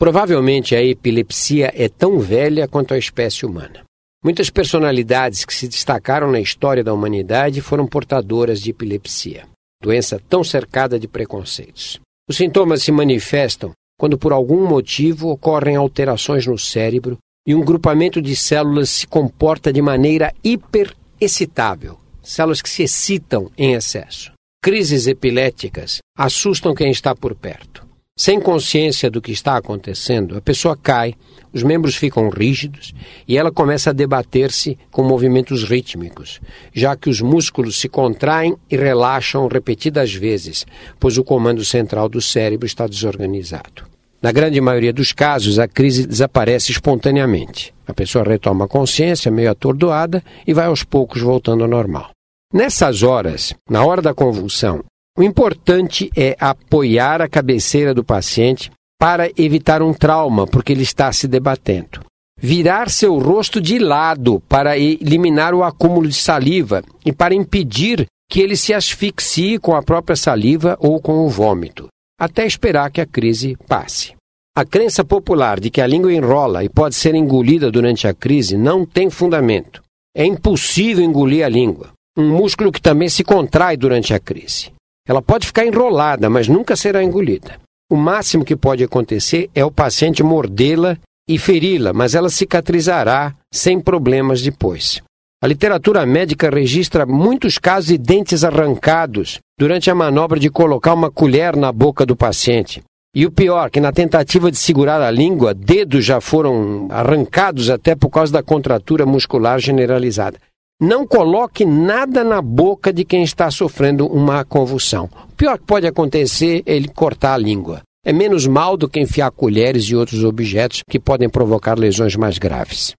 Provavelmente a epilepsia é tão velha quanto a espécie humana. Muitas personalidades que se destacaram na história da humanidade foram portadoras de epilepsia, doença tão cercada de preconceitos. Os sintomas se manifestam quando por algum motivo ocorrem alterações no cérebro e um grupamento de células se comporta de maneira hiperexcitável, células que se excitam em excesso. Crises epiléticas assustam quem está por perto. Sem consciência do que está acontecendo, a pessoa cai, os membros ficam rígidos e ela começa a debater-se com movimentos rítmicos, já que os músculos se contraem e relaxam repetidas vezes, pois o comando central do cérebro está desorganizado. Na grande maioria dos casos, a crise desaparece espontaneamente. A pessoa retoma a consciência, meio atordoada, e vai aos poucos voltando ao normal. Nessas horas, na hora da convulsão, o importante é apoiar a cabeceira do paciente para evitar um trauma, porque ele está se debatendo. Virar seu rosto de lado para eliminar o acúmulo de saliva e para impedir que ele se asfixie com a própria saliva ou com o vômito, até esperar que a crise passe. A crença popular de que a língua enrola e pode ser engolida durante a crise não tem fundamento. É impossível engolir a língua um músculo que também se contrai durante a crise. Ela pode ficar enrolada, mas nunca será engolida. O máximo que pode acontecer é o paciente mordê-la e feri-la, mas ela cicatrizará sem problemas depois. A literatura médica registra muitos casos de dentes arrancados durante a manobra de colocar uma colher na boca do paciente. E o pior, que na tentativa de segurar a língua, dedos já foram arrancados até por causa da contratura muscular generalizada. Não coloque nada na boca de quem está sofrendo uma convulsão. O pior que pode acontecer é ele cortar a língua. É menos mal do que enfiar colheres e outros objetos que podem provocar lesões mais graves.